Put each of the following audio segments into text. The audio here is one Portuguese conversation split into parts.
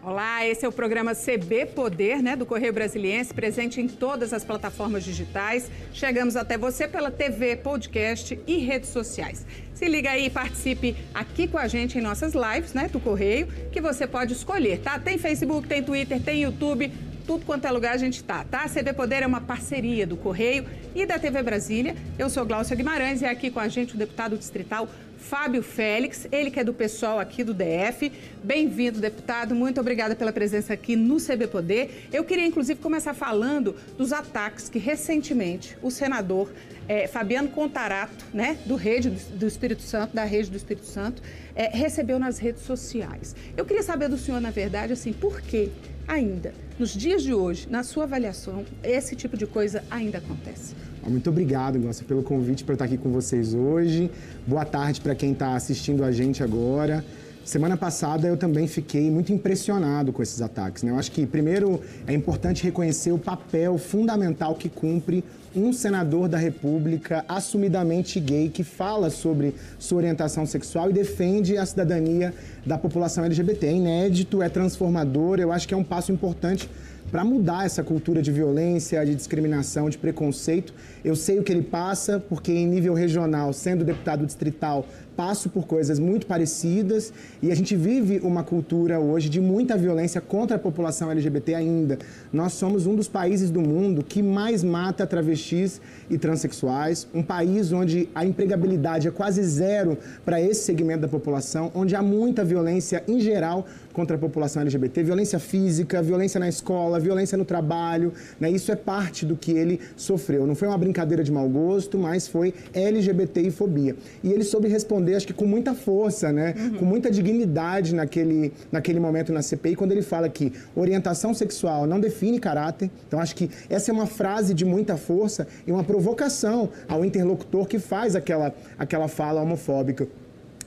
Olá, esse é o programa CB Poder, né, do Correio Brasiliense, presente em todas as plataformas digitais. Chegamos até você pela TV, podcast e redes sociais. Se liga aí e participe aqui com a gente em nossas lives, né, do Correio, que você pode escolher, tá? Tem Facebook, tem Twitter, tem YouTube, tudo quanto é lugar a gente tá, tá? CB Poder é uma parceria do Correio e da TV Brasília. Eu sou Glaucia Guimarães e aqui com a gente o deputado distrital Fábio Félix, ele que é do pessoal aqui do DF. Bem-vindo, deputado. Muito obrigada pela presença aqui no CB Poder. Eu queria, inclusive, começar falando dos ataques que recentemente o senador é, Fabiano Contarato, né, do Rede do Espírito Santo, da Rede do Espírito Santo, é, recebeu nas redes sociais. Eu queria saber do senhor, na verdade, assim, por que ainda, nos dias de hoje, na sua avaliação, esse tipo de coisa ainda acontece? Muito obrigado, Glaucia, pelo convite para estar aqui com vocês hoje. Boa tarde para quem está assistindo a gente agora. Semana passada eu também fiquei muito impressionado com esses ataques. Né? Eu acho que, primeiro, é importante reconhecer o papel fundamental que cumpre um senador da República assumidamente gay que fala sobre sua orientação sexual e defende a cidadania da população LGBT. É inédito, é transformador, eu acho que é um passo importante para mudar essa cultura de violência, de discriminação, de preconceito. Eu sei o que ele passa, porque em nível regional, sendo deputado distrital, passo por coisas muito parecidas e a gente vive uma cultura hoje de muita violência contra a população LGBT ainda. Nós somos um dos países do mundo que mais mata travestis e transexuais, um país onde a empregabilidade é quase zero para esse segmento da população, onde há muita violência em geral contra a população LGBT, violência física, violência na escola, violência no trabalho, né? Isso é parte do que ele sofreu. Não foi uma brincadeira de mau gosto, mas foi LGBT e fobia. E ele soube responder, acho que com muita força, né? Uhum. Com muita dignidade naquele, naquele momento na CPI, quando ele fala que orientação sexual não define caráter. Então, acho que essa é uma frase de muita força e uma provocação ao interlocutor que faz aquela, aquela fala homofóbica.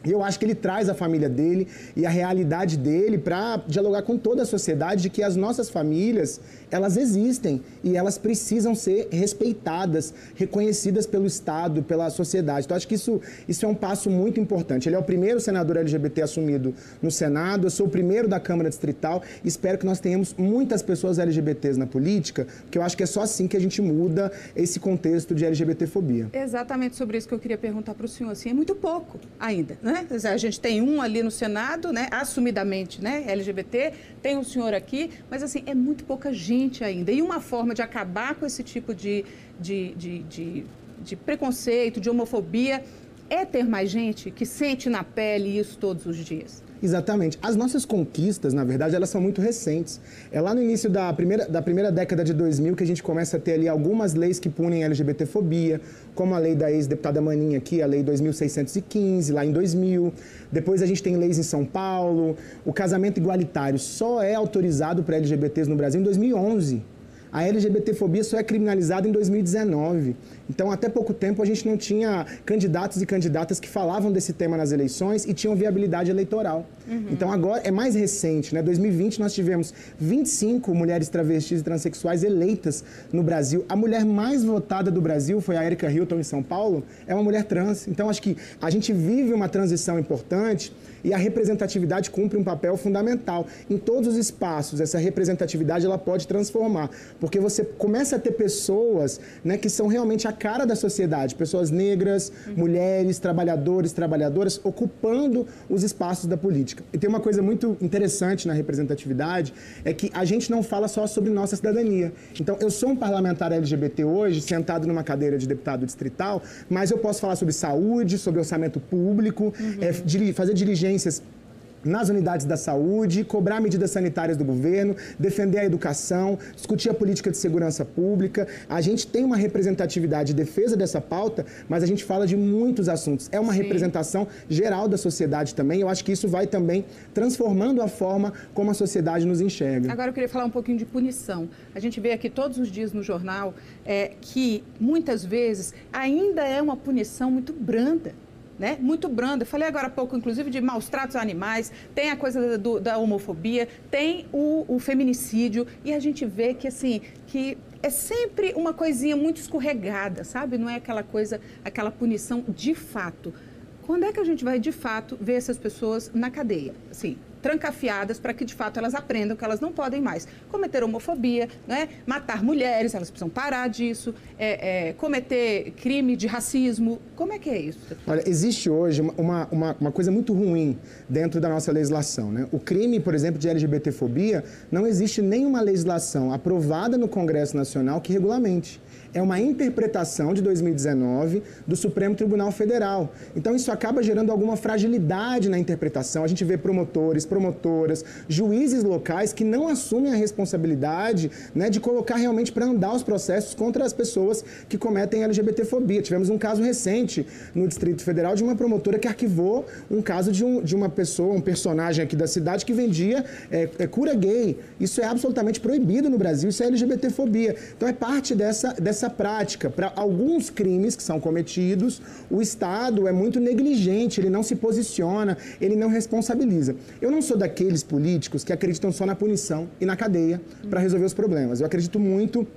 E eu acho que ele traz a família dele e a realidade dele para dialogar com toda a sociedade de que as nossas famílias, elas existem e elas precisam ser respeitadas, reconhecidas pelo Estado, pela sociedade. Então, acho que isso, isso é um passo muito importante. Ele é o primeiro senador LGBT assumido no Senado, eu sou o primeiro da Câmara Distrital. Espero que nós tenhamos muitas pessoas LGBTs na política, porque eu acho que é só assim que a gente muda esse contexto de LGBTfobia. Exatamente sobre isso que eu queria perguntar para o senhor. Assim, é muito pouco ainda, né? Né? A gente tem um ali no Senado, né? Assumidamente, né? LGBT, tem um senhor aqui, mas assim, é muito pouca gente ainda. E uma forma de acabar com esse tipo de, de, de, de, de preconceito, de homofobia, é ter mais gente que sente na pele isso todos os dias. Exatamente. As nossas conquistas, na verdade, elas são muito recentes. É lá no início da primeira, da primeira década de 2000 que a gente começa a ter ali algumas leis que punem LGBTfobia, como a lei da ex-deputada Maninha aqui, a lei 2615, lá em 2000. Depois a gente tem leis em São Paulo. O casamento igualitário só é autorizado para LGBTs no Brasil em 2011 a LGBTfobia só é criminalizada em 2019. Então, até pouco tempo, a gente não tinha candidatos e candidatas que falavam desse tema nas eleições e tinham viabilidade eleitoral. Uhum. Então, agora é mais recente, né? 2020 nós tivemos 25 mulheres travestis e transexuais eleitas no Brasil. A mulher mais votada do Brasil foi a Erika Hilton em São Paulo, é uma mulher trans. Então, acho que a gente vive uma transição importante e a representatividade cumpre um papel fundamental. Em todos os espaços, essa representatividade ela pode transformar, porque você começa a ter pessoas né, que são realmente a cara da sociedade, pessoas negras, uhum. mulheres, trabalhadores, trabalhadoras, ocupando os espaços da política. E tem uma coisa muito interessante na representatividade, é que a gente não fala só sobre nossa cidadania. Então, eu sou um parlamentar LGBT hoje, sentado numa cadeira de deputado distrital, mas eu posso falar sobre saúde, sobre orçamento público, uhum. é, fazer diligência diligências nas unidades da saúde, cobrar medidas sanitárias do governo, defender a educação, discutir a política de segurança pública. A gente tem uma representatividade e defesa dessa pauta, mas a gente fala de muitos assuntos. É uma Sim. representação geral da sociedade também. Eu acho que isso vai também transformando a forma como a sociedade nos enxerga. Agora eu queria falar um pouquinho de punição. A gente vê aqui todos os dias no jornal é, que muitas vezes ainda é uma punição muito branda né? Muito branda. Eu falei agora há pouco, inclusive, de maus tratos a animais, tem a coisa do, da homofobia, tem o, o feminicídio, e a gente vê que, assim, que é sempre uma coisinha muito escorregada, sabe? Não é aquela coisa, aquela punição de fato. Quando é que a gente vai, de fato, ver essas pessoas na cadeia? Assim, trancafiadas para que de fato elas aprendam que elas não podem mais cometer homofobia, né? matar mulheres, elas precisam parar disso, é, é, cometer crime de racismo. Como é que é isso? Olha, existe hoje uma, uma, uma coisa muito ruim dentro da nossa legislação. Né? O crime, por exemplo, de LGBTfobia, não existe nenhuma legislação aprovada no Congresso Nacional que regulamente é uma interpretação de 2019 do Supremo Tribunal Federal. Então, isso acaba gerando alguma fragilidade na interpretação. A gente vê promotores, promotoras, juízes locais que não assumem a responsabilidade né, de colocar realmente para andar os processos contra as pessoas que cometem LGBTfobia. Tivemos um caso recente no Distrito Federal de uma promotora que arquivou um caso de, um, de uma pessoa, um personagem aqui da cidade que vendia é, é, cura gay. Isso é absolutamente proibido no Brasil, isso é LGBTfobia. Então, é parte dessa, dessa essa prática. Para alguns crimes que são cometidos, o Estado é muito negligente, ele não se posiciona, ele não responsabiliza. Eu não sou daqueles políticos que acreditam só na punição e na cadeia para resolver os problemas. Eu acredito muito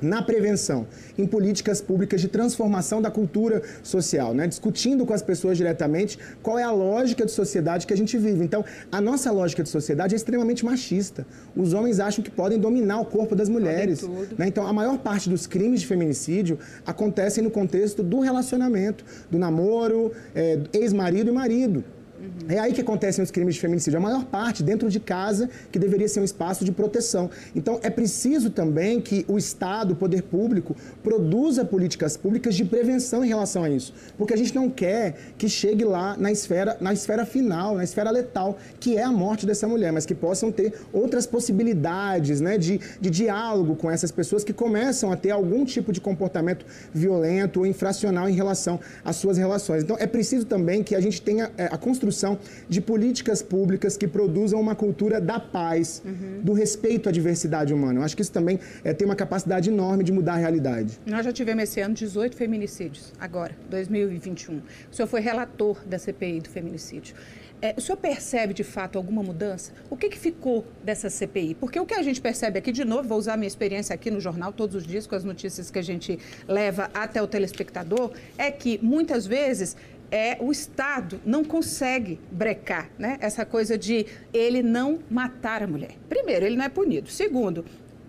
na prevenção, em políticas públicas de transformação da cultura social, né? discutindo com as pessoas diretamente qual é a lógica de sociedade que a gente vive. Então, a nossa lógica de sociedade é extremamente machista. Os homens acham que podem dominar o corpo das mulheres. Né? Então, a maior parte dos crimes de feminicídio acontecem no contexto do relacionamento, do namoro, é, ex-marido e marido. Uhum. É aí que acontecem os crimes de feminicídio. A maior parte dentro de casa, que deveria ser um espaço de proteção. Então, é preciso também que o Estado, o poder público, produza políticas públicas de prevenção em relação a isso. Porque a gente não quer que chegue lá na esfera, na esfera final, na esfera letal, que é a morte dessa mulher, mas que possam ter outras possibilidades né, de, de diálogo com essas pessoas que começam a ter algum tipo de comportamento violento ou infracional em relação às suas relações. Então, é preciso também que a gente tenha é, a construção construção de políticas públicas que produzam uma cultura da paz, uhum. do respeito à diversidade humana. Eu acho que isso também é, tem uma capacidade enorme de mudar a realidade. Nós já tivemos esse ano 18 feminicídios, agora, 2021. O senhor foi relator da CPI do feminicídio. É, o senhor percebe de fato alguma mudança? O que, que ficou dessa CPI? Porque o que a gente percebe aqui, de novo, vou usar minha experiência aqui no jornal todos os dias com as notícias que a gente leva até o telespectador, é que muitas vezes é o Estado não consegue brecar, né? Essa coisa de ele não matar a mulher. Primeiro, ele não é punido. Segundo,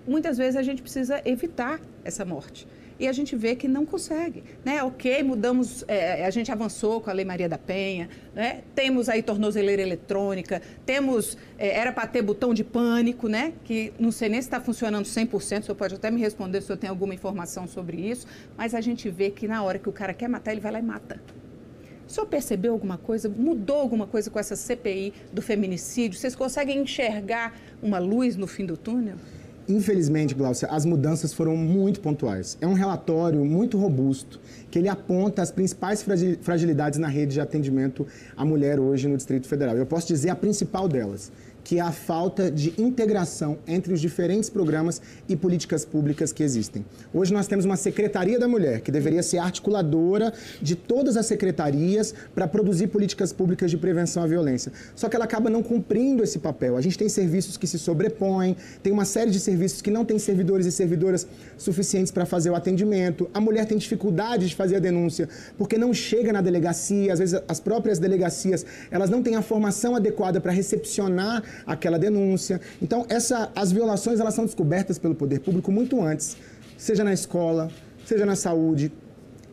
muitas vezes a gente precisa evitar essa morte. E a gente vê que não consegue. Né? Ok, mudamos, é, a gente avançou com a Lei Maria da Penha, né? temos aí tornozeleira eletrônica, temos, é, era para ter botão de pânico, né? que não sei nem se está funcionando 100%, o senhor pode até me responder se eu tenho alguma informação sobre isso, mas a gente vê que na hora que o cara quer matar, ele vai lá e mata. O senhor percebeu alguma coisa? Mudou alguma coisa com essa CPI do feminicídio? Vocês conseguem enxergar uma luz no fim do túnel? Infelizmente, Glaucia, as mudanças foram muito pontuais. É um relatório muito robusto, que ele aponta as principais fragilidades na rede de atendimento à mulher hoje no Distrito Federal. Eu posso dizer a principal delas que é a falta de integração entre os diferentes programas e políticas públicas que existem. Hoje nós temos uma Secretaria da Mulher, que deveria ser articuladora de todas as secretarias para produzir políticas públicas de prevenção à violência. Só que ela acaba não cumprindo esse papel. A gente tem serviços que se sobrepõem, tem uma série de serviços que não tem servidores e servidoras suficientes para fazer o atendimento. A mulher tem dificuldade de fazer a denúncia porque não chega na delegacia, às vezes as próprias delegacias, elas não têm a formação adequada para recepcionar aquela denúncia. Então, essa, as violações elas são descobertas pelo poder público muito antes, seja na escola, seja na saúde,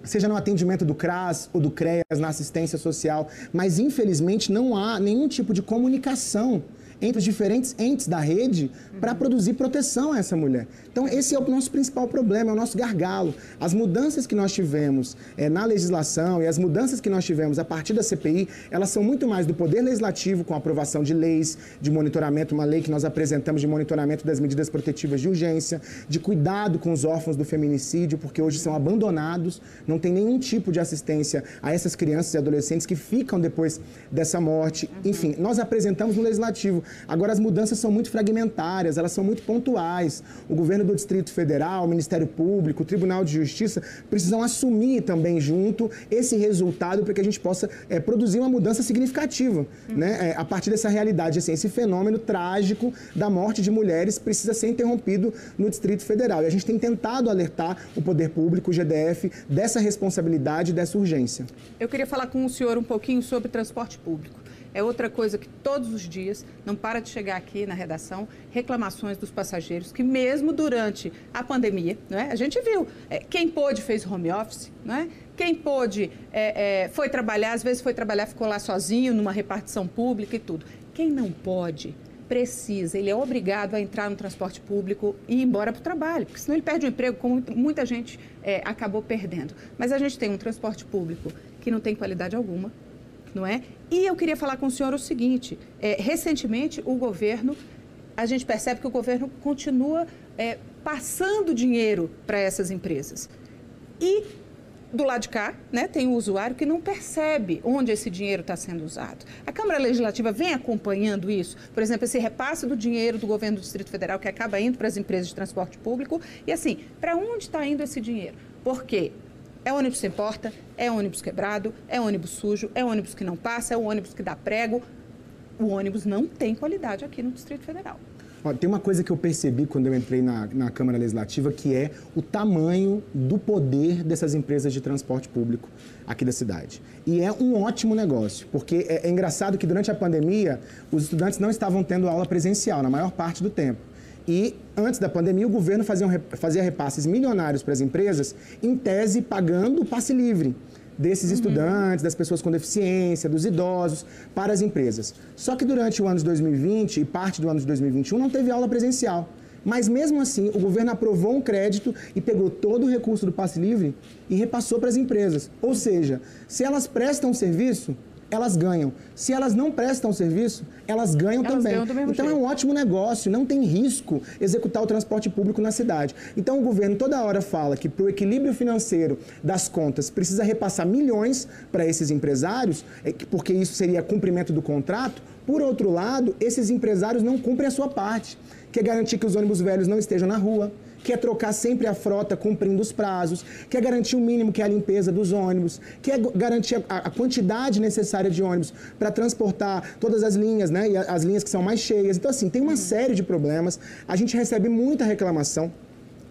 seja no atendimento do CRAS ou do CREAS, na assistência social, mas infelizmente não há nenhum tipo de comunicação entre os diferentes entes da rede para produzir proteção a essa mulher. Então, esse é o nosso principal problema, é o nosso gargalo. As mudanças que nós tivemos é, na legislação e as mudanças que nós tivemos a partir da CPI, elas são muito mais do Poder Legislativo, com a aprovação de leis de monitoramento, uma lei que nós apresentamos de monitoramento das medidas protetivas de urgência, de cuidado com os órfãos do feminicídio, porque hoje são abandonados, não tem nenhum tipo de assistência a essas crianças e adolescentes que ficam depois dessa morte. Enfim, nós apresentamos no Legislativo Agora, as mudanças são muito fragmentárias, elas são muito pontuais. O governo do Distrito Federal, o Ministério Público, o Tribunal de Justiça precisam assumir também junto esse resultado para que a gente possa é, produzir uma mudança significativa, uhum. né? É, a partir dessa realidade, assim, esse fenômeno trágico da morte de mulheres precisa ser interrompido no Distrito Federal. E a gente tem tentado alertar o poder público, o GDF, dessa responsabilidade, dessa urgência. Eu queria falar com o senhor um pouquinho sobre transporte público. É outra coisa que todos os dias não para de chegar aqui na redação reclamações dos passageiros que mesmo durante a pandemia, não é? a gente viu, é, quem pôde fez home office, não é? quem pôde é, é, foi trabalhar, às vezes foi trabalhar, ficou lá sozinho numa repartição pública e tudo. Quem não pode, precisa, ele é obrigado a entrar no transporte público e ir embora para o trabalho, porque senão ele perde o emprego, como muita gente é, acabou perdendo. Mas a gente tem um transporte público que não tem qualidade alguma, não é? E eu queria falar com o senhor o seguinte: é, recentemente o governo, a gente percebe que o governo continua é, passando dinheiro para essas empresas. E do lado de cá, né, tem o usuário que não percebe onde esse dinheiro está sendo usado. A Câmara Legislativa vem acompanhando isso, por exemplo, esse repasse do dinheiro do governo do Distrito Federal que acaba indo para as empresas de transporte público. E assim, para onde está indo esse dinheiro? Porque é ônibus sem porta, é ônibus quebrado, é ônibus sujo, é ônibus que não passa, é ônibus que dá prego. O ônibus não tem qualidade aqui no Distrito Federal. Tem uma coisa que eu percebi quando eu entrei na, na Câmara Legislativa, que é o tamanho do poder dessas empresas de transporte público aqui da cidade. E é um ótimo negócio, porque é, é engraçado que durante a pandemia os estudantes não estavam tendo aula presencial na maior parte do tempo. E antes da pandemia, o governo fazia, fazia repasses milionários para as empresas, em tese pagando o passe livre desses uhum. estudantes, das pessoas com deficiência, dos idosos, para as empresas. Só que durante o ano de 2020 e parte do ano de 2021 não teve aula presencial. Mas mesmo assim, o governo aprovou um crédito e pegou todo o recurso do passe livre e repassou para as empresas. Ou seja, se elas prestam serviço, elas ganham. Se elas não prestam serviço, elas ganham elas também. Ganham então jeito. é um ótimo negócio, não tem risco executar o transporte público na cidade. Então o governo toda hora fala que para o equilíbrio financeiro das contas precisa repassar milhões para esses empresários, é porque isso seria cumprimento do contrato. Por outro lado, esses empresários não cumprem a sua parte, que é garantir que os ônibus velhos não estejam na rua, quer trocar sempre a frota cumprindo os prazos, quer garantir o mínimo que é a limpeza dos ônibus, quer garantir a, a quantidade necessária de ônibus para transportar todas as linhas, né? E as linhas que são mais cheias. Então, assim, tem uma série de problemas. A gente recebe muita reclamação.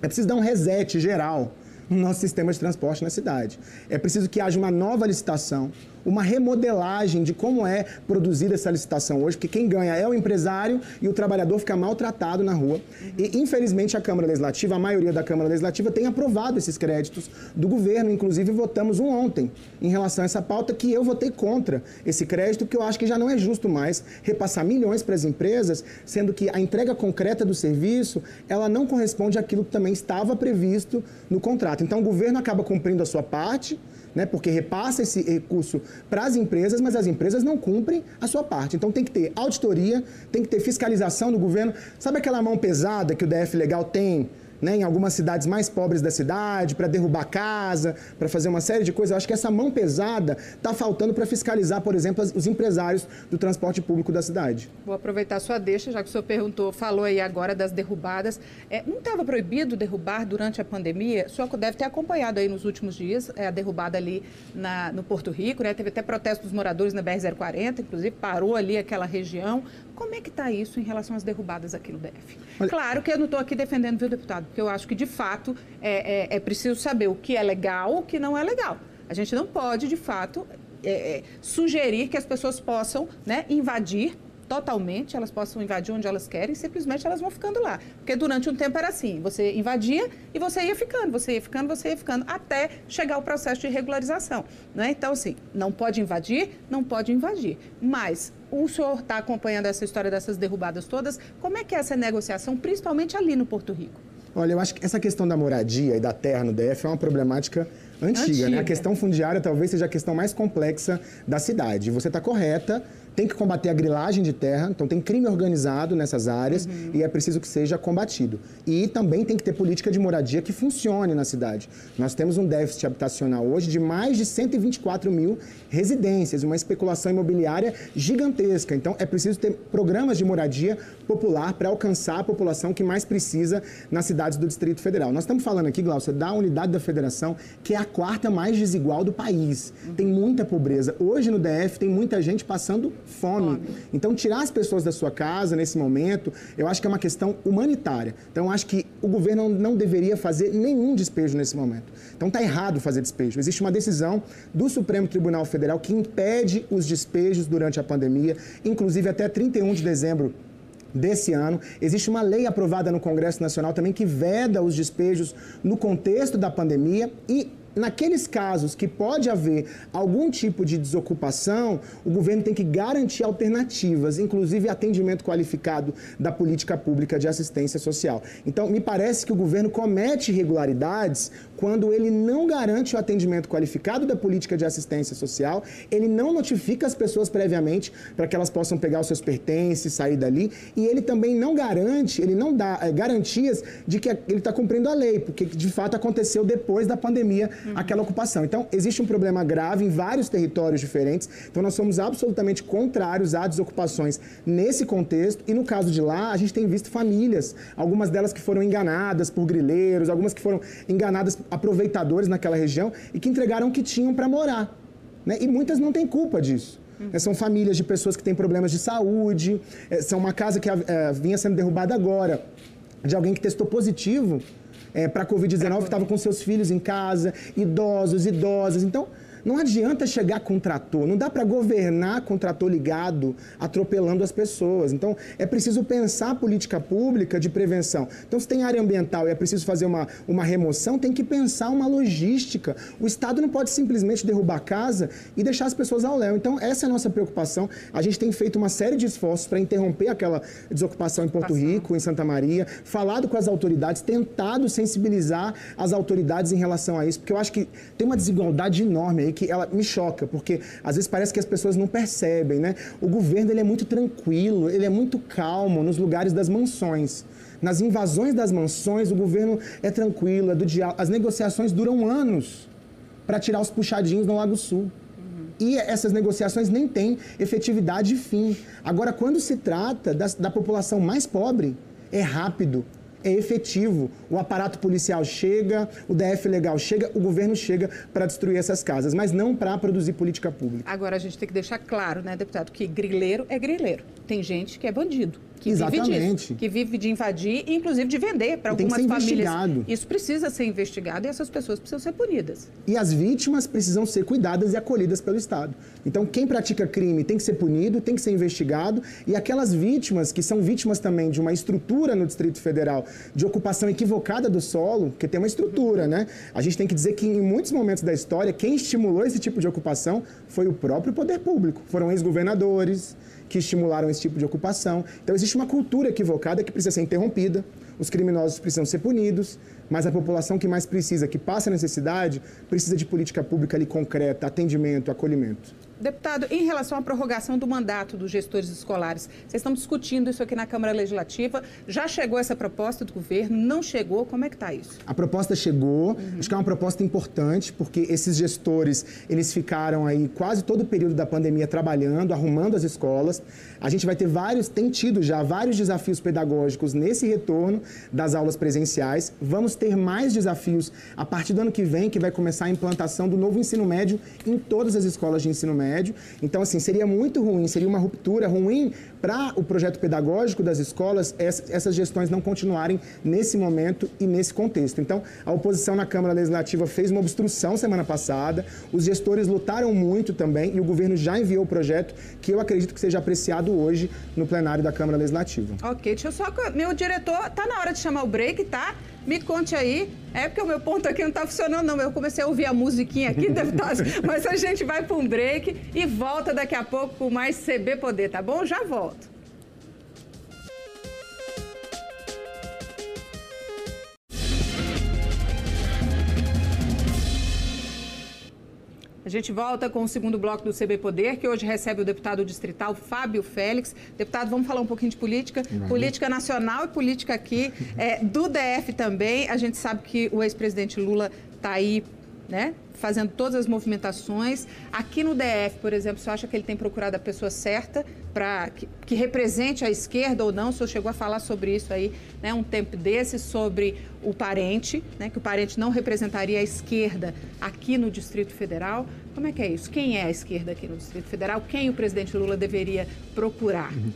É preciso dar um reset geral no nosso sistema de transporte na cidade. É preciso que haja uma nova licitação, uma remodelagem de como é produzida essa licitação hoje, porque quem ganha é o empresário e o trabalhador fica maltratado na rua. E, infelizmente, a Câmara Legislativa, a maioria da Câmara Legislativa, tem aprovado esses créditos do governo. Inclusive, votamos um ontem em relação a essa pauta que eu votei contra esse crédito, porque eu acho que já não é justo mais repassar milhões para as empresas, sendo que a entrega concreta do serviço, ela não corresponde àquilo que também estava previsto no contrato. Então, o governo acaba cumprindo a sua parte, né, porque repassa esse recurso para as empresas, mas as empresas não cumprem a sua parte. Então tem que ter auditoria, tem que ter fiscalização do governo. Sabe aquela mão pesada que o DF Legal tem né, em algumas cidades mais pobres da cidade, para derrubar casa, para fazer uma série de coisas. Eu acho que essa mão pesada está faltando para fiscalizar, por exemplo, os empresários do transporte público da cidade. Vou aproveitar sua deixa, já que o senhor perguntou, falou aí agora das derrubadas. É, não estava proibido derrubar durante a pandemia? O senhor deve ter acompanhado aí nos últimos dias é, a derrubada ali na, no Porto Rico, né? Teve até protesto dos moradores na BR-040, inclusive parou ali aquela região. Como é que está isso em relação às derrubadas aqui no DF? Olha... Claro que eu não estou aqui defendendo, viu, deputado? Porque eu acho que, de fato, é, é, é, preciso saber o que é legal e o que não é legal. A gente não pode, de fato, é, é sugerir que as pessoas possam né, invadir totalmente, elas possam invadir onde elas querem, simplesmente elas vão ficando lá. Porque durante um tempo era assim, você invadia e você ia ficando, você ia ficando, você ia ficando, até chegar o processo de regularização. Né? Então, assim, não pode invadir, não pode invadir. Mas o senhor está acompanhando essa história dessas derrubadas todas, como é que é essa negociação, principalmente ali no Porto Rico? Olha, eu acho que essa questão da moradia e da terra no DF é uma problemática antiga, antiga. Né? A questão fundiária talvez seja a questão mais complexa da cidade. Você está correta, tem que combater a grilagem de terra, então tem crime organizado nessas áreas uhum. e é preciso que seja combatido. E também tem que ter política de moradia que funcione na cidade. Nós temos um déficit habitacional hoje de mais de 124 mil residências, uma especulação imobiliária gigantesca. Então é preciso ter programas de moradia popular para alcançar a população que mais precisa nas cidades do Distrito Federal. Nós estamos falando aqui, Glaucia, da unidade da federação, que é a quarta mais desigual do país. Tem muita pobreza. Hoje no DF tem muita gente passando fome. Então, tirar as pessoas da sua casa nesse momento, eu acho que é uma questão humanitária. Então, eu acho que o governo não deveria fazer nenhum despejo nesse momento. Então, está errado fazer despejo. Existe uma decisão do Supremo Tribunal Federal que impede os despejos durante a pandemia, inclusive até 31 de dezembro desse ano. Existe uma lei aprovada no Congresso Nacional também que veda os despejos no contexto da pandemia e naqueles casos que pode haver algum tipo de desocupação, o governo tem que garantir alternativas, inclusive atendimento qualificado da política pública de assistência social. Então, me parece que o governo comete irregularidades quando ele não garante o atendimento qualificado da política de assistência social, ele não notifica as pessoas previamente para que elas possam pegar os seus pertences, sair dali, e ele também não garante, ele não dá é, garantias de que ele está cumprindo a lei, porque de fato aconteceu depois da pandemia. Aquela ocupação. Então, existe um problema grave em vários territórios diferentes, então nós somos absolutamente contrários a desocupações nesse contexto, e no caso de lá, a gente tem visto famílias, algumas delas que foram enganadas por grileiros, algumas que foram enganadas aproveitadores naquela região e que entregaram o que tinham para morar. Né? E muitas não têm culpa disso. Uhum. São famílias de pessoas que têm problemas de saúde, é, são uma casa que é, vinha sendo derrubada agora, de alguém que testou positivo é, para a Covid-19, que estava com seus filhos em casa, idosos, idosas. Então, não adianta chegar com trator, não dá para governar com trator ligado, atropelando as pessoas. Então, é preciso pensar a política pública de prevenção. Então, se tem área ambiental e é preciso fazer uma, uma remoção, tem que pensar uma logística. O Estado não pode simplesmente derrubar a casa e deixar as pessoas ao léu. Então, essa é a nossa preocupação. A gente tem feito uma série de esforços para interromper aquela desocupação em Porto Rico, em Santa Maria, falado com as autoridades, tentado sensibilizar as autoridades em relação a isso, porque eu acho que tem uma desigualdade enorme aí que ela me choca, porque às vezes parece que as pessoas não percebem, né? O governo ele é muito tranquilo, ele é muito calmo nos lugares das mansões. Nas invasões das mansões, o governo é tranquilo, é do diálogo. As negociações duram anos para tirar os puxadinhos no Lago Sul. E essas negociações nem têm efetividade e fim. Agora, quando se trata da, da população mais pobre, é rápido, é efetivo. O aparato policial chega, o DF legal chega, o governo chega para destruir essas casas, mas não para produzir política pública. Agora a gente tem que deixar claro, né, deputado, que grileiro é grileiro. Tem gente que é bandido que Exatamente. vive disso, que vive de invadir e inclusive de vender para algumas famílias. Isso precisa ser investigado e essas pessoas precisam ser punidas. E as vítimas precisam ser cuidadas e acolhidas pelo Estado. Então, quem pratica crime tem que ser punido, tem que ser investigado e aquelas vítimas que são vítimas também de uma estrutura no Distrito Federal de ocupação equivocada do solo, que tem uma estrutura, né? A gente tem que dizer que em muitos momentos da história, quem estimulou esse tipo de ocupação foi o próprio poder público. Foram ex-governadores, que estimularam esse tipo de ocupação. Então, existe uma cultura equivocada que precisa ser interrompida, os criminosos precisam ser punidos, mas a população que mais precisa, que passa necessidade, precisa de política pública ali concreta, atendimento, acolhimento. Deputado, em relação à prorrogação do mandato dos gestores escolares, vocês estão discutindo isso aqui na Câmara Legislativa. Já chegou essa proposta do governo? Não chegou? Como é que está isso? A proposta chegou. Uhum. Acho que é uma proposta importante, porque esses gestores, eles ficaram aí quase todo o período da pandemia trabalhando, arrumando as escolas. A gente vai ter vários, tem tido já vários desafios pedagógicos nesse retorno das aulas presenciais. Vamos ter mais desafios a partir do ano que vem, que vai começar a implantação do novo ensino médio em todas as escolas de ensino médio médio. Então, assim, seria muito ruim, seria uma ruptura ruim para o projeto pedagógico das escolas essas gestões não continuarem nesse momento e nesse contexto. Então, a oposição na Câmara Legislativa fez uma obstrução semana passada, os gestores lutaram muito também e o governo já enviou o projeto que eu acredito que seja apreciado hoje no plenário da Câmara Legislativa. Ok, deixa eu só. Meu diretor, tá na hora de chamar o break, tá? Me conte aí. É porque o meu ponto aqui não está funcionando, não. Eu comecei a ouvir a musiquinha aqui, deputado. Mas a gente vai para um break e volta daqui a pouco com mais CB Poder, tá bom? Já volto. A gente volta com o segundo bloco do CB Poder, que hoje recebe o deputado distrital Fábio Félix. Deputado, vamos falar um pouquinho de política? Uhum. Política nacional e política aqui é, do DF também. A gente sabe que o ex-presidente Lula está aí, né? Fazendo todas as movimentações. Aqui no DF, por exemplo, você acha que ele tem procurado a pessoa certa para que, que, represente a esquerda ou não? O senhor chegou a falar sobre isso aí, né, um tempo desse, sobre o parente, né, que o parente não representaria a esquerda aqui no Distrito Federal. Como é que é isso? Quem é a esquerda aqui no Distrito Federal? Quem o presidente Lula deveria procurar? Uhum.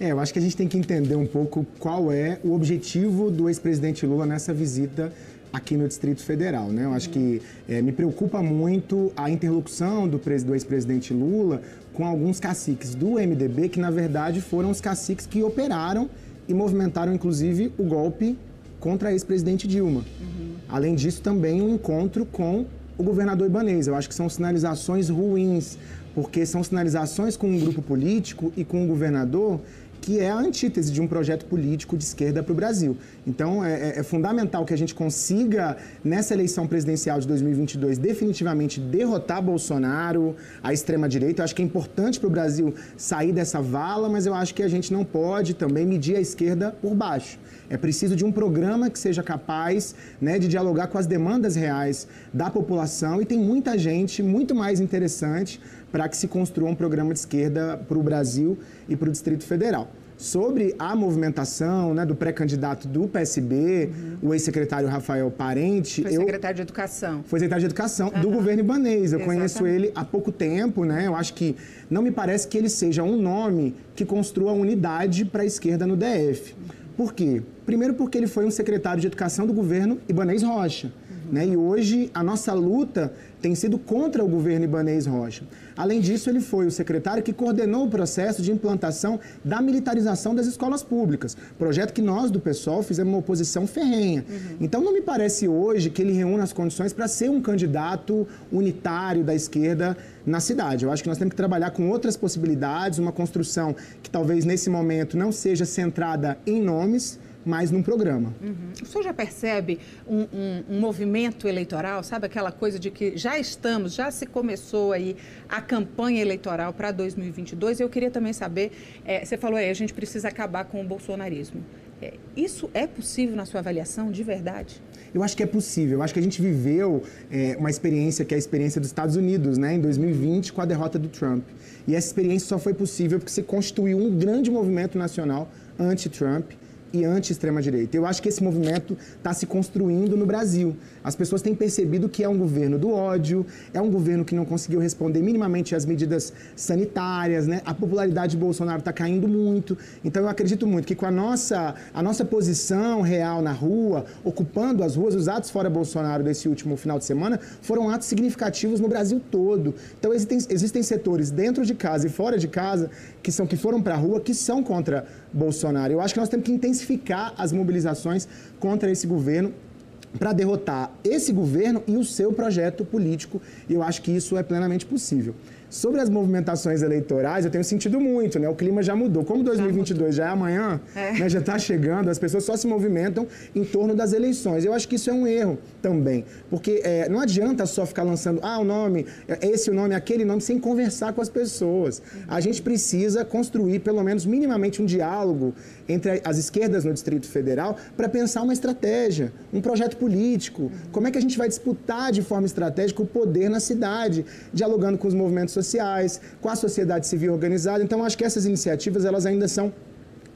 É, eu acho que a gente tem que entender um pouco qual é o objetivo do ex-presidente Lula nessa visita aqui no Distrito Federal. Né? Eu acho que é, me preocupa muito a interlocução do, do ex-presidente Lula com alguns caciques do MDB, que na verdade foram os caciques que operaram e movimentaram inclusive o golpe contra a ex-presidente Dilma. Uhum. Além disso, também um encontro com o governador Ibanez. Eu acho que são sinalizações ruins, porque são sinalizações com um grupo político e com o governador que é a antítese de um projeto político de esquerda para o Brasil. Então, é, é, é, fundamental que a gente consiga, nessa eleição presidencial de 2022, definitivamente derrotar Bolsonaro, a extrema-direita. Eu acho que é importante para o Brasil sair dessa vala, mas eu acho que a gente não pode também medir a esquerda por baixo. É preciso de um programa que seja capaz né, de dialogar com as demandas reais da população e tem muita gente muito mais interessante para que se construa um programa de esquerda para o Brasil e para o Distrito Federal. Sobre a movimentação né, do pré-candidato do PSB, uhum. o ex-secretário Rafael Parente. Foi secretário de Educação. Foi secretário de Educação uhum. do governo ibanês. Eu Exatamente. conheço ele há pouco tempo, né? Eu acho que não me parece que ele seja um nome que construa unidade para a esquerda no DF. Por quê? Primeiro, porque ele foi um secretário de Educação do governo Ibanês Rocha. Né? E hoje a nossa luta tem sido contra o governo Ibanês Rocha. Além disso, ele foi o secretário que coordenou o processo de implantação da militarização das escolas públicas, projeto que nós do PSOL fizemos uma oposição ferrenha. Uhum. Então, não me parece hoje que ele reúna as condições para ser um candidato unitário da esquerda na cidade. Eu acho que nós temos que trabalhar com outras possibilidades, uma construção que talvez nesse momento não seja centrada em nomes, mas num programa. Uhum. O senhor já percebe um, um, um, movimento eleitoral, sabe aquela coisa de que já estamos, já se começou aí a campanha eleitoral para 2022? Eu queria também saber, é, você falou aí, a gente precisa acabar com o bolsonarismo. É, isso é possível na sua avaliação, de verdade? Eu acho que é possível. Eu acho que a gente viveu é, uma experiência que é a experiência dos Estados Unidos, né, em 2020, com a derrota do Trump. E essa experiência só foi possível porque se constituiu um grande movimento nacional anti-Trump e anti-extrema-direita. Eu acho que esse movimento está se construindo no Brasil. As pessoas têm percebido que é um governo do ódio, é um governo que não conseguiu responder minimamente às medidas sanitárias, né? A popularidade de Bolsonaro está caindo muito. Então eu acredito muito que com a nossa, a nossa posição real na rua, ocupando as ruas, os atos fora Bolsonaro desse último final de semana foram atos significativos no Brasil todo. Então existem, existem setores dentro de casa e fora de casa que são que foram para a rua que são contra Bolsonaro. Eu acho que nós temos que intensificar as mobilizações contra esse governo para derrotar esse governo e o seu projeto político. E eu acho que isso é plenamente possível. Sobre as movimentações eleitorais, eu tenho sentido muito, né? O clima já mudou. Como 2022 já, já é amanhã, é. Né? já está chegando, as pessoas só se movimentam em torno das eleições. Eu acho que isso é um erro também, porque é, não adianta só ficar lançando, ah, o nome, esse o nome, aquele nome, sem conversar com as pessoas. A gente precisa construir, pelo menos minimamente, um diálogo entre as esquerdas no Distrito Federal para pensar uma estratégia, um projeto político. Como é que a gente vai disputar de forma estratégica o poder na cidade, dialogando com os movimentos sociais, com a sociedade civil organizada. Então, acho que essas iniciativas elas ainda são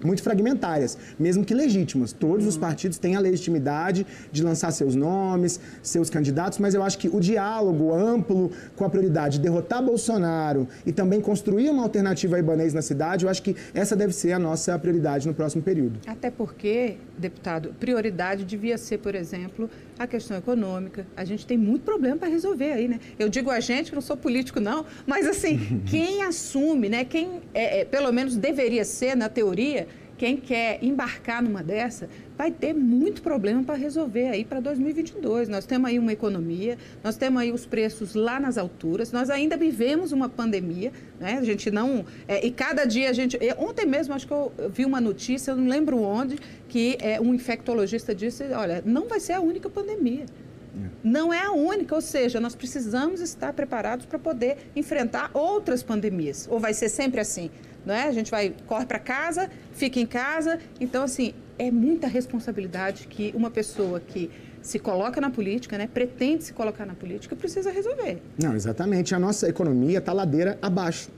muito fragmentárias, mesmo que legítimas. Todos os partidos têm a legitimidade de lançar seus nomes, seus candidatos, mas eu acho que o diálogo amplo com a prioridade de derrotar Bolsonaro e também construir uma alternativa ibanês na cidade, eu acho que essa deve ser a nossa prioridade no próximo período. Até porque, deputado, prioridade devia ser, por exemplo, a questão econômica. A gente tem muito problema para resolver aí, né? Eu digo a gente, que não sou político, não, mas assim, quem assume, né? Quem, é, é, pelo menos deveria ser, na teoria, quem quer embarcar numa dessa vai ter muito problema para resolver aí para 2022. Nós temos aí uma economia, nós temos aí os preços lá nas alturas, nós ainda vivemos uma pandemia, né? A gente não. É, e cada dia a gente. Ontem mesmo, acho que eu vi uma notícia, eu não lembro onde, que é, um infectologista disse: olha, não vai ser a única pandemia. É. Não é a única, ou seja, nós precisamos estar preparados para poder enfrentar outras pandemias. Ou vai ser sempre assim? Não é? A gente vai, corre para casa, fica em casa. Então, assim, é muita responsabilidade que uma pessoa que se coloca na política, né, pretende se colocar na política, precisa resolver. Não, exatamente. A nossa economia está ladeira abaixo.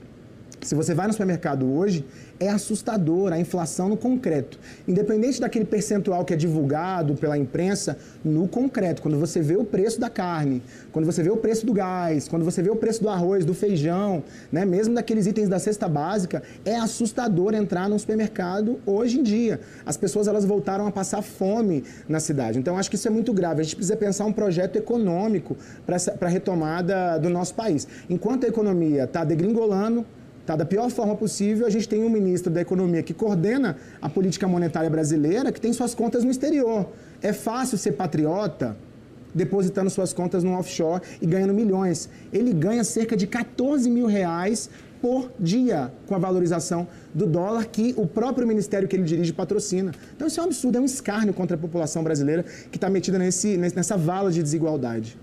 Se você vai no supermercado hoje, é assustador a inflação no concreto. Independente daquele percentual que é divulgado pela imprensa, no concreto, quando você vê o preço da carne, quando você vê o preço do gás, quando você vê o preço do arroz, do feijão, né, mesmo daqueles itens da cesta básica, é assustador entrar num supermercado hoje em dia. As pessoas elas voltaram a passar fome na cidade. Então acho que isso é muito grave. A gente precisa pensar um projeto econômico para a retomada do nosso país. Enquanto a economia está degringolando, Tá, da pior forma possível, a gente tem um ministro da Economia que coordena a política monetária brasileira, que tem suas contas no exterior. É fácil ser patriota depositando suas contas no offshore e ganhando milhões. Ele ganha cerca de 14 mil reais por dia com a valorização do dólar que o próprio ministério que ele dirige patrocina. Então isso é um absurdo, é um escárnio contra a população brasileira que está metida nesse, nessa vala de desigualdade.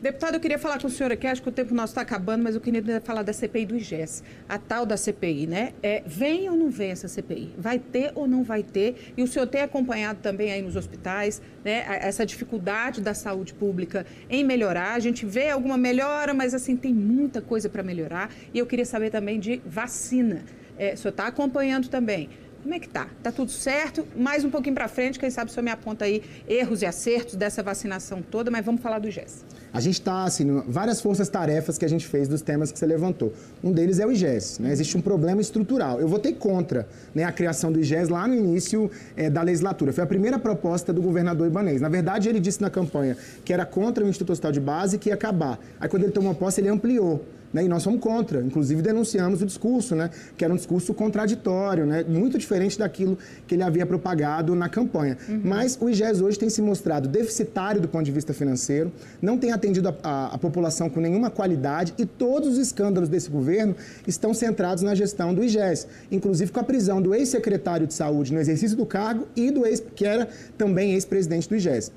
Deputado, eu queria falar com o senhor aqui, acho que o tempo nosso está acabando, mas eu queria falar da CPI do IGES, a tal da CPI, né? É, vem ou não vem essa CPI? Vai ter ou não vai ter? E o senhor tem acompanhado também aí nos hospitais, né, essa dificuldade da saúde pública em melhorar. A gente vê alguma melhora, mas assim, tem muita coisa para melhorar. E eu queria saber também de vacina. É, o senhor está acompanhando também. Como é que tá? Tá tudo certo? Mais um pouquinho para frente, quem sabe o senhor me aponta aí erros e acertos dessa vacinação toda, mas vamos falar do IGES. A gente está, assim, várias forças-tarefas que a gente fez dos temas que você levantou. Um deles é o IGES, né? Existe um problema estrutural. Eu votei contra né, a criação do IGES lá no início é, da legislatura. Foi a primeira proposta do governador Ibanez. Na verdade, ele disse na campanha que era contra o Instituto Hospital de Base e que ia acabar. Aí, quando ele tomou posse, ele ampliou. Né? E nós somos contra, inclusive denunciamos o discurso, né? que era um discurso contraditório, né? muito diferente daquilo que ele havia propagado na campanha. Uhum. Mas o IGES hoje tem se mostrado deficitário do ponto de vista financeiro, não tem atendido a, a, a população com nenhuma qualidade e todos os escândalos desse governo estão centrados na gestão do IGES, inclusive com a prisão do ex-secretário de saúde no exercício do cargo e do ex, que era também ex-presidente do IGES.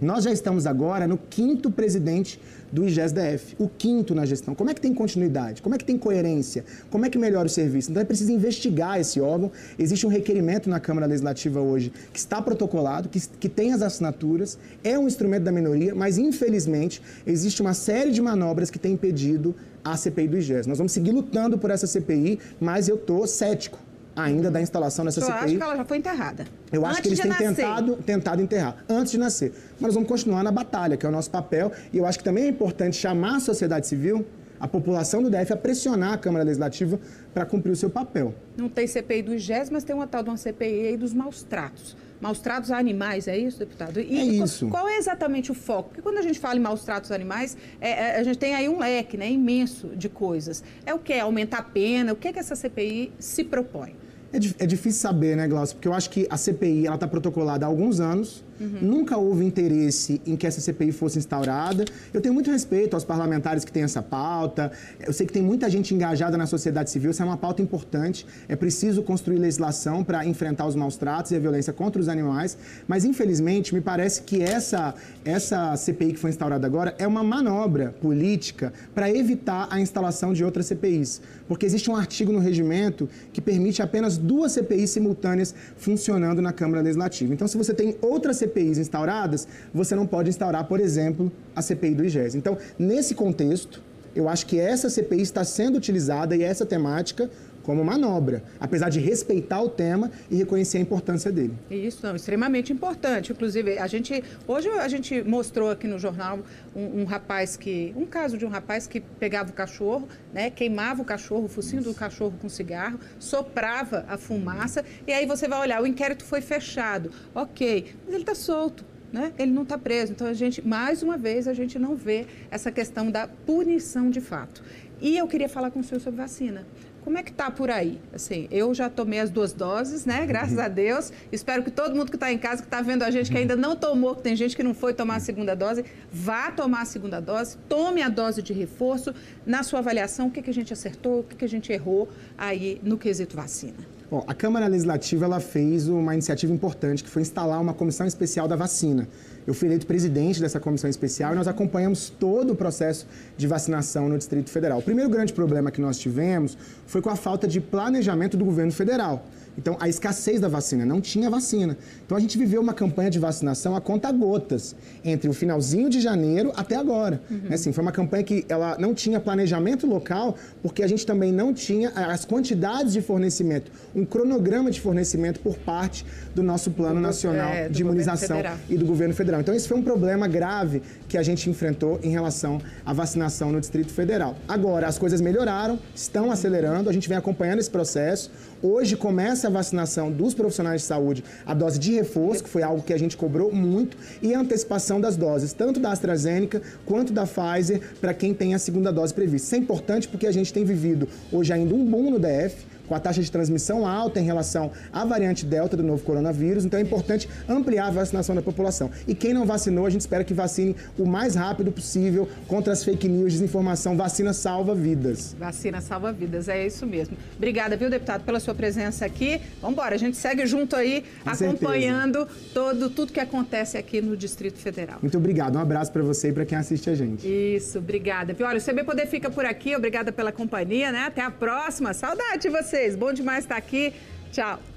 Nós já estamos agora no quinto presidente do IGES-DF, o quinto na gestão. Como é que tem continuidade? Como é que tem coerência? Como é que melhora o serviço? Então é preciso investigar esse órgão. Existe um requerimento na Câmara Legislativa hoje que está protocolado, que, que tem as assinaturas, é um instrumento da minoria, mas infelizmente existe uma série de manobras que tem impedido a CPI do IGES. Nós vamos seguir lutando por essa CPI, mas eu estou cético ainda da instalação dessa CPI. Eu acho que ela já foi enterrada. Eu acho antes que eles têm tentado, tentado enterrar, antes de nascer. Mas nós vamos continuar na batalha, que é o nosso papel. E eu acho que também é importante chamar a sociedade civil, a população do DF, a pressionar a Câmara Legislativa para cumprir o seu papel. Não tem CPI do IGES, mas tem uma tal de uma CPI aí dos maus tratos. Maus tratos a animais, é isso, deputado? E é isso. Qual, qual é exatamente o foco? Porque quando a gente fala em maus tratos a animais, é, é, a gente tem aí um leque né, imenso de coisas. É o que? Aumentar a pena? O que, é que essa CPI se propõe? É, é difícil saber, né, Glaucio? Porque eu acho que a CPI ela está protocolada há alguns anos. Uhum. Nunca houve interesse em que essa CPI fosse instaurada. Eu tenho muito respeito aos parlamentares que têm essa pauta. Eu sei que tem muita gente engajada na sociedade civil. Essa é uma pauta importante. É preciso construir legislação para enfrentar os maus tratos e a violência contra os animais. Mas, infelizmente, me parece que essa, essa CPI que foi instaurada agora é uma manobra política para evitar a instalação de outras CPIs. Porque existe um artigo no regimento que permite apenas duas CPIs simultâneas funcionando na Câmara Legislativa. Então, se você tem outra CPIs instauradas, você não pode instaurar, por exemplo, a CPI do IGES. Então, nesse contexto, eu acho que essa CPI está sendo utilizada e essa temática como manobra, apesar de respeitar o tema e reconhecer a importância dele. Isso, não, extremamente importante. Inclusive, a gente hoje a gente mostrou aqui no jornal um, um, rapaz que, um caso de um rapaz que pegava o cachorro, né, queimava o cachorro, o focinho Isso. do cachorro com cigarro, soprava a fumaça e aí você vai olhar, o inquérito foi fechado, ok, mas ele está solto. Né? Ele não está preso. Então, a gente, mais uma vez, a gente não vê essa questão da punição de fato. E eu queria falar com o senhor sobre vacina. Como é que tá por aí? Assim, eu já tomei as duas doses, né? Graças uhum. a Deus. Espero que todo mundo que está em casa, que está vendo a gente, que ainda não tomou, que tem gente que não foi tomar a segunda dose, vá tomar a segunda dose, tome a dose de reforço. Na sua avaliação, o que, que a gente acertou, o que, que a gente errou aí no quesito vacina? Bom, a Câmara Legislativa ela fez uma iniciativa importante, que foi instalar uma comissão especial da vacina. Eu fui eleito presidente dessa comissão especial e nós acompanhamos todo o processo de vacinação no Distrito Federal. O primeiro grande problema que nós tivemos foi com a falta de planejamento do governo federal. Então, a escassez da vacina, não tinha vacina. Então, a gente viveu uma campanha de vacinação a conta gotas, entre o finalzinho de janeiro até agora. Uhum. Assim, foi uma campanha que ela não tinha planejamento local, porque a gente também não tinha as quantidades de fornecimento, um cronograma de fornecimento por parte do nosso Plano do, Nacional é, de Imunização e do Governo Federal. Então, esse foi um problema grave que a gente enfrentou em relação à vacinação no Distrito Federal. Agora, as coisas melhoraram, estão acelerando, a gente vem acompanhando esse processo. Hoje começa a vacinação dos profissionais de saúde, a dose de reforço, que foi algo que a gente cobrou muito, e a antecipação das doses, tanto da AstraZeneca quanto da Pfizer, para quem tem a segunda dose prevista. Isso é importante porque a gente tem vivido hoje ainda um boom no DF, com a taxa de transmissão alta em relação à variante Delta do novo coronavírus. Então é importante ampliar a vacinação da população. E quem não vacinou, a gente espera que vacine o mais rápido possível contra as fake news, desinformação. Vacina salva vidas. Vacina salva vidas, é isso mesmo. Obrigada, viu, deputado, pela sua presença aqui. Vamos embora, a gente segue junto aí, com acompanhando todo, tudo que acontece aqui no Distrito Federal. Muito obrigado. Um abraço para você e para quem assiste a gente. Isso, obrigada. Olha, o CB Poder fica por aqui. Obrigada pela companhia, né? Até a próxima. Saudade de você vocês. Bom demais estar aqui. Tchau.